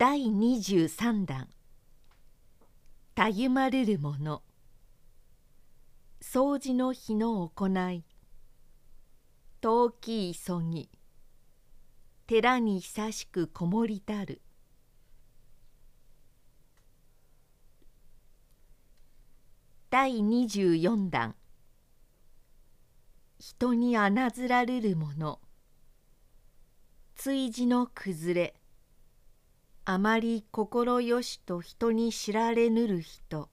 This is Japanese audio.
第23弾たゆまるるもの。掃除の日の行い。遠き急ぎ。寺に久しくこもりたる。第24弾人にあなずらるるもの。追事の崩れ。あまり心よしと人に知られぬる人。